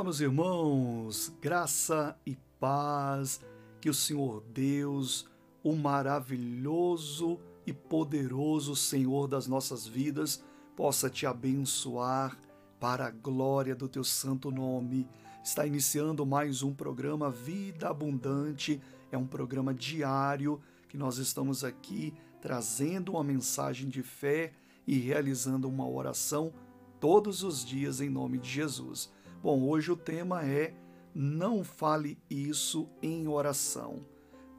Olá, meus irmãos, graça e paz, que o Senhor Deus, o maravilhoso e poderoso Senhor das nossas vidas, possa te abençoar para a glória do teu santo nome. Está iniciando mais um programa Vida Abundante, é um programa diário que nós estamos aqui trazendo uma mensagem de fé e realizando uma oração todos os dias em nome de Jesus. Bom, hoje o tema é Não fale isso em oração.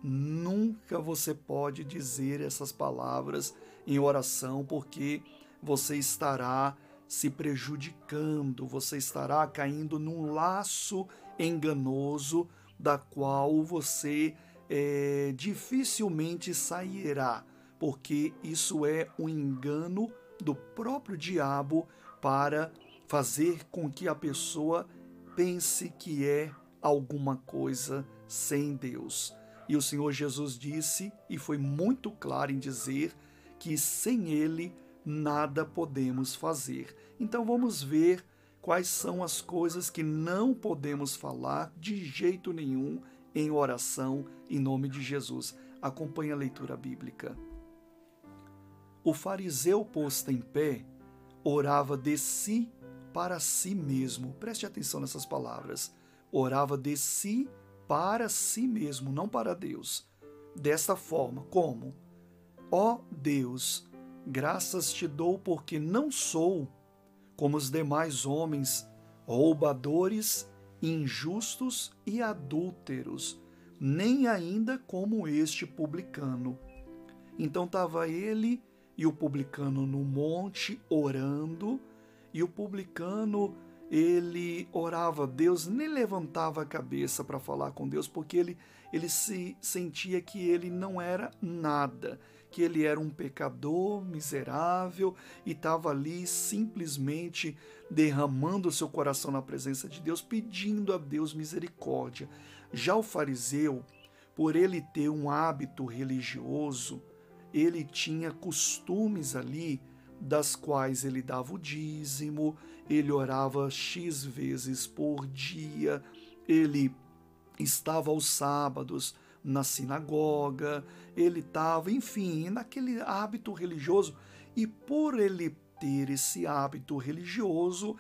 Nunca você pode dizer essas palavras em oração, porque você estará se prejudicando, você estará caindo num laço enganoso da qual você é, dificilmente sairá, porque isso é um engano do próprio diabo para fazer com que a pessoa pense que é alguma coisa sem Deus. E o Senhor Jesus disse, e foi muito claro em dizer, que sem Ele nada podemos fazer. Então vamos ver quais são as coisas que não podemos falar de jeito nenhum em oração em nome de Jesus. Acompanhe a leitura bíblica. O fariseu posto em pé orava de si para si mesmo. Preste atenção nessas palavras. Orava de si para si mesmo, não para Deus. Desta forma, como? Ó oh Deus, graças te dou porque não sou como os demais homens, roubadores, injustos e adúlteros, nem ainda como este publicano. Então estava ele e o publicano no monte orando e o publicano, ele orava a Deus, nem levantava a cabeça para falar com Deus, porque ele, ele se sentia que ele não era nada, que ele era um pecador miserável e estava ali simplesmente derramando o seu coração na presença de Deus, pedindo a Deus misericórdia. Já o fariseu, por ele ter um hábito religioso, ele tinha costumes ali das quais ele dava o dízimo, ele orava X vezes por dia, ele estava aos sábados na sinagoga, ele estava, enfim, naquele hábito religioso, e por ele ter esse hábito religioso,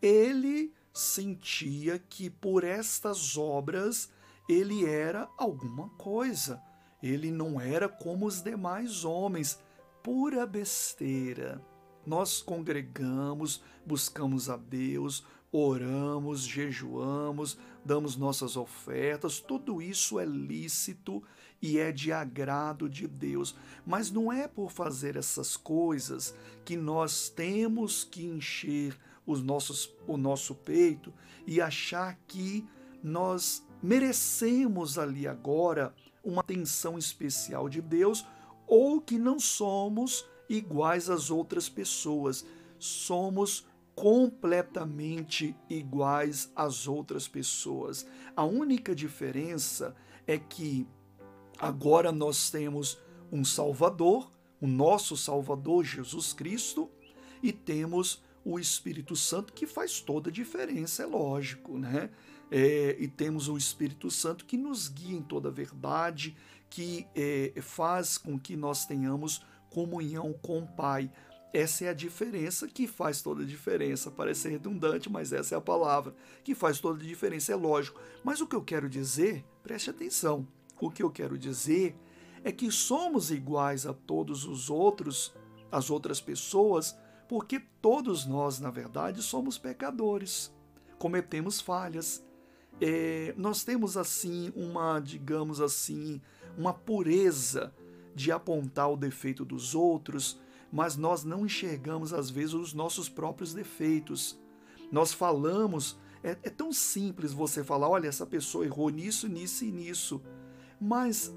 ele sentia que por estas obras ele era alguma coisa. Ele não era como os demais homens pura besteira. Nós congregamos, buscamos a Deus, oramos, jejuamos, damos nossas ofertas, tudo isso é lícito e é de agrado de Deus. Mas não é por fazer essas coisas que nós temos que encher os nossos, o nosso peito e achar que nós merecemos ali agora uma atenção especial de Deus ou que não somos iguais às outras pessoas. Somos completamente iguais às outras pessoas. A única diferença é que agora nós temos um Salvador, o nosso Salvador Jesus Cristo, e temos o Espírito Santo que faz toda a diferença, é lógico, né? É, e temos o Espírito Santo que nos guia em toda a verdade, que é, faz com que nós tenhamos comunhão com o Pai. Essa é a diferença que faz toda a diferença. Parece redundante, mas essa é a palavra que faz toda a diferença, é lógico. Mas o que eu quero dizer, preste atenção, o que eu quero dizer é que somos iguais a todos os outros, as outras pessoas, porque todos nós, na verdade, somos pecadores, cometemos falhas. É, nós temos assim uma, digamos assim, uma pureza de apontar o defeito dos outros, mas nós não enxergamos às vezes os nossos próprios defeitos. Nós falamos, é, é tão simples você falar, olha, essa pessoa errou nisso, nisso e nisso, mas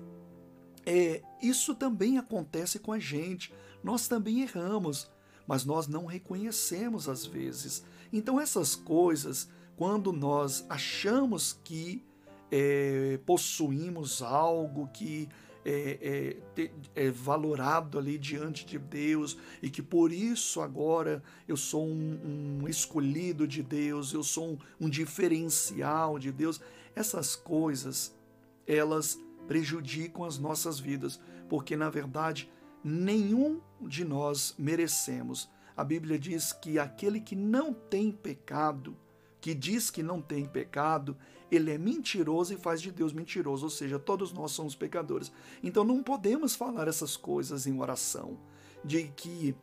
é, isso também acontece com a gente. Nós também erramos, mas nós não reconhecemos às vezes. Então essas coisas, quando nós achamos que é, possuímos algo, que é, é, é, valorado ali diante de Deus e que por isso agora eu sou um, um escolhido de Deus, eu sou um, um diferencial de Deus. Essas coisas, elas prejudicam as nossas vidas, porque na verdade nenhum de nós merecemos. A Bíblia diz que aquele que não tem pecado, que diz que não tem pecado, ele é mentiroso e faz de Deus mentiroso, ou seja, todos nós somos pecadores. Então não podemos falar essas coisas em oração, de que,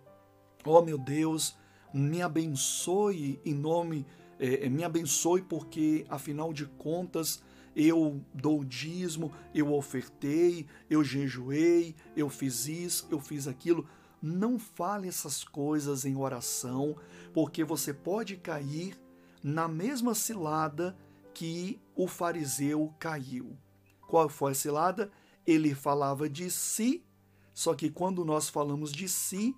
ó oh, meu Deus, me abençoe em nome, é, me abençoe porque, afinal de contas, eu dou dízimo, eu ofertei, eu jejuei, eu fiz isso, eu fiz aquilo. Não fale essas coisas em oração, porque você pode cair na mesma cilada que o fariseu caiu. Qual foi a cilada? Ele falava de si, só que quando nós falamos de si,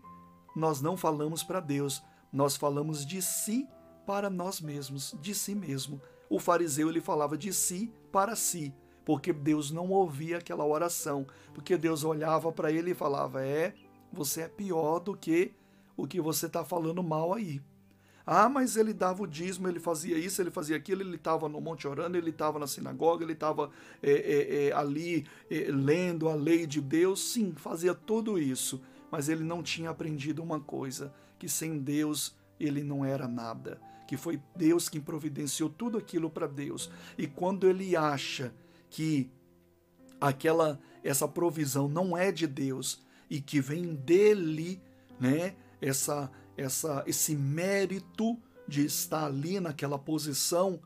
nós não falamos para Deus, nós falamos de si para nós mesmos, de si mesmo. O fariseu ele falava de si para si, porque Deus não ouvia aquela oração, porque Deus olhava para ele e falava: "É, você é pior do que o que você está falando mal aí. Ah, mas ele dava o dízimo, ele fazia isso, ele fazia aquilo, ele estava no Monte Orando, ele estava na sinagoga, ele estava é, é, é, ali é, lendo a lei de Deus. Sim, fazia tudo isso, mas ele não tinha aprendido uma coisa: que sem Deus ele não era nada. Que foi Deus quem providenciou tudo aquilo para Deus. E quando ele acha que aquela essa provisão não é de Deus e que vem dele, né? Essa essa, esse mérito de estar ali naquela posição,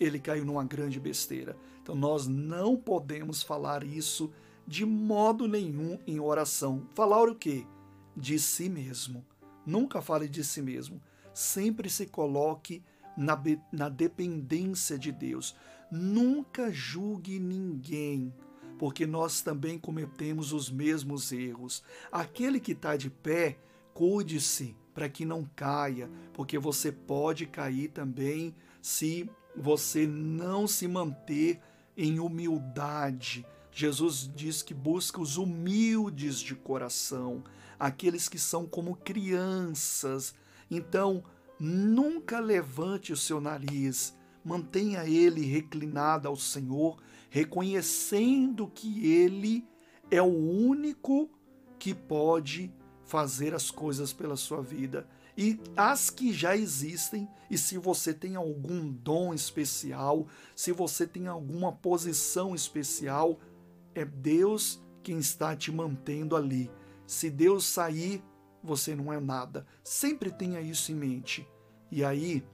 ele caiu numa grande besteira. Então nós não podemos falar isso de modo nenhum em oração. Falar o quê? De si mesmo. Nunca fale de si mesmo. Sempre se coloque na, na dependência de Deus. Nunca julgue ninguém, porque nós também cometemos os mesmos erros. Aquele que está de pé, cuide-se para que não caia, porque você pode cair também se você não se manter em humildade. Jesus diz que busca os humildes de coração, aqueles que são como crianças. Então, nunca levante o seu nariz, mantenha ele reclinado ao Senhor, reconhecendo que ele é o único que pode fazer as coisas pela sua vida e as que já existem, e se você tem algum dom especial, se você tem alguma posição especial, é Deus quem está te mantendo ali. Se Deus sair, você não é nada. Sempre tenha isso em mente. E aí,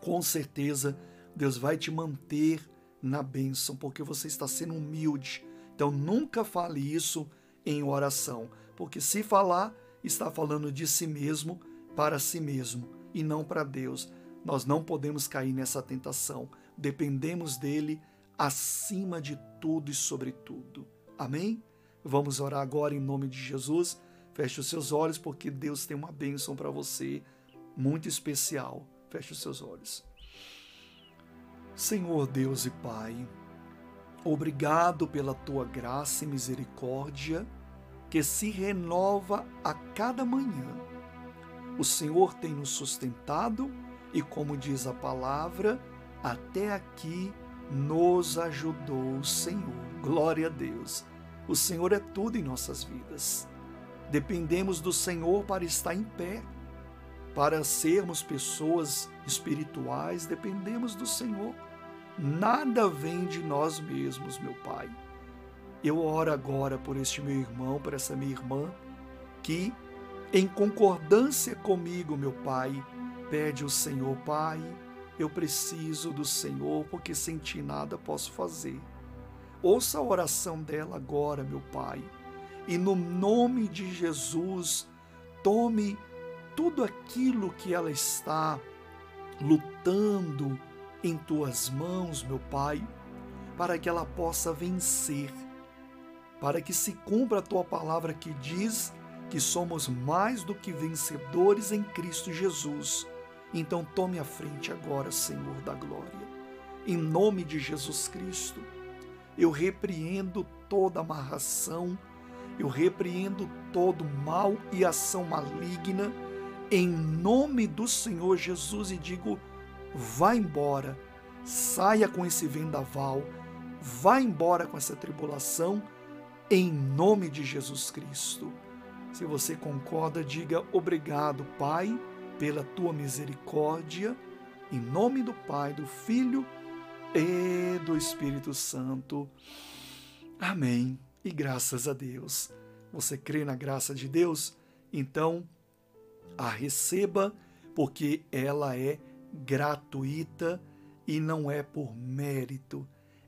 com certeza, Deus vai te manter na bênção, porque você está sendo humilde. Então nunca fale isso em oração. Porque se falar, está falando de si mesmo para si mesmo e não para Deus. Nós não podemos cair nessa tentação. Dependemos dele acima de tudo e sobre tudo. Amém? Vamos orar agora em nome de Jesus. Feche os seus olhos, porque Deus tem uma bênção para você muito especial. Feche os seus olhos. Senhor Deus e Pai, obrigado pela tua graça e misericórdia que se renova a cada manhã. O Senhor tem nos sustentado e, como diz a palavra, até aqui nos ajudou o Senhor. Glória a Deus. O Senhor é tudo em nossas vidas. Dependemos do Senhor para estar em pé. Para sermos pessoas espirituais, dependemos do Senhor. Nada vem de nós mesmos, meu Pai. Eu oro agora por este meu irmão, por essa minha irmã, que, em concordância comigo, meu Pai, pede o Senhor, Pai, eu preciso do Senhor, porque sem ti nada posso fazer. Ouça a oração dela agora, meu Pai, e no nome de Jesus, tome tudo aquilo que ela está lutando em tuas mãos, meu Pai, para que ela possa vencer para que se cumpra a tua palavra que diz que somos mais do que vencedores em Cristo Jesus. Então tome a frente agora, Senhor da glória. Em nome de Jesus Cristo, eu repreendo toda amarração, eu repreendo todo mal e ação maligna em nome do Senhor Jesus e digo: vá embora, saia com esse vendaval, vá embora com essa tribulação, em nome de Jesus Cristo. Se você concorda, diga obrigado, Pai, pela tua misericórdia, em nome do Pai, do Filho e do Espírito Santo. Amém. E graças a Deus. Você crê na graça de Deus? Então, a receba, porque ela é gratuita e não é por mérito,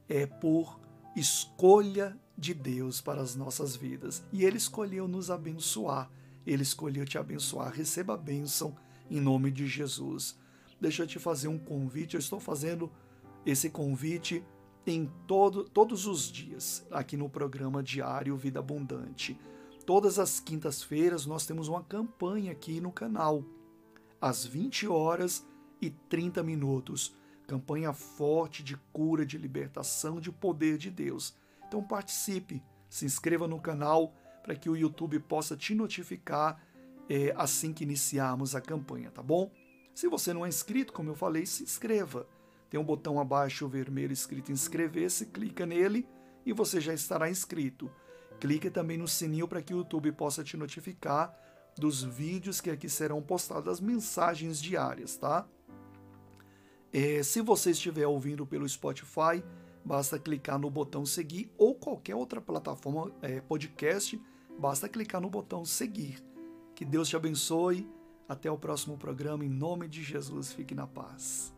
é por escolha de Deus para as nossas vidas. E Ele escolheu nos abençoar, Ele escolheu te abençoar. Receba a bênção em nome de Jesus. Deixa eu te fazer um convite, eu estou fazendo esse convite em todo, todos os dias aqui no programa diário Vida Abundante. Todas as quintas-feiras nós temos uma campanha aqui no canal, às 20 horas e 30 minutos. Campanha forte de cura, de libertação, de poder de Deus. Então participe, se inscreva no canal para que o YouTube possa te notificar é, assim que iniciarmos a campanha, tá bom? Se você não é inscrito, como eu falei, se inscreva. Tem um botão abaixo vermelho escrito inscrever-se, clica nele e você já estará inscrito. Clique também no sininho para que o YouTube possa te notificar dos vídeos que aqui serão postados, as mensagens diárias, tá? É, se você estiver ouvindo pelo Spotify, basta clicar no botão seguir ou qualquer outra plataforma é, podcast, basta clicar no botão seguir. Que Deus te abençoe. Até o próximo programa. Em nome de Jesus, fique na paz.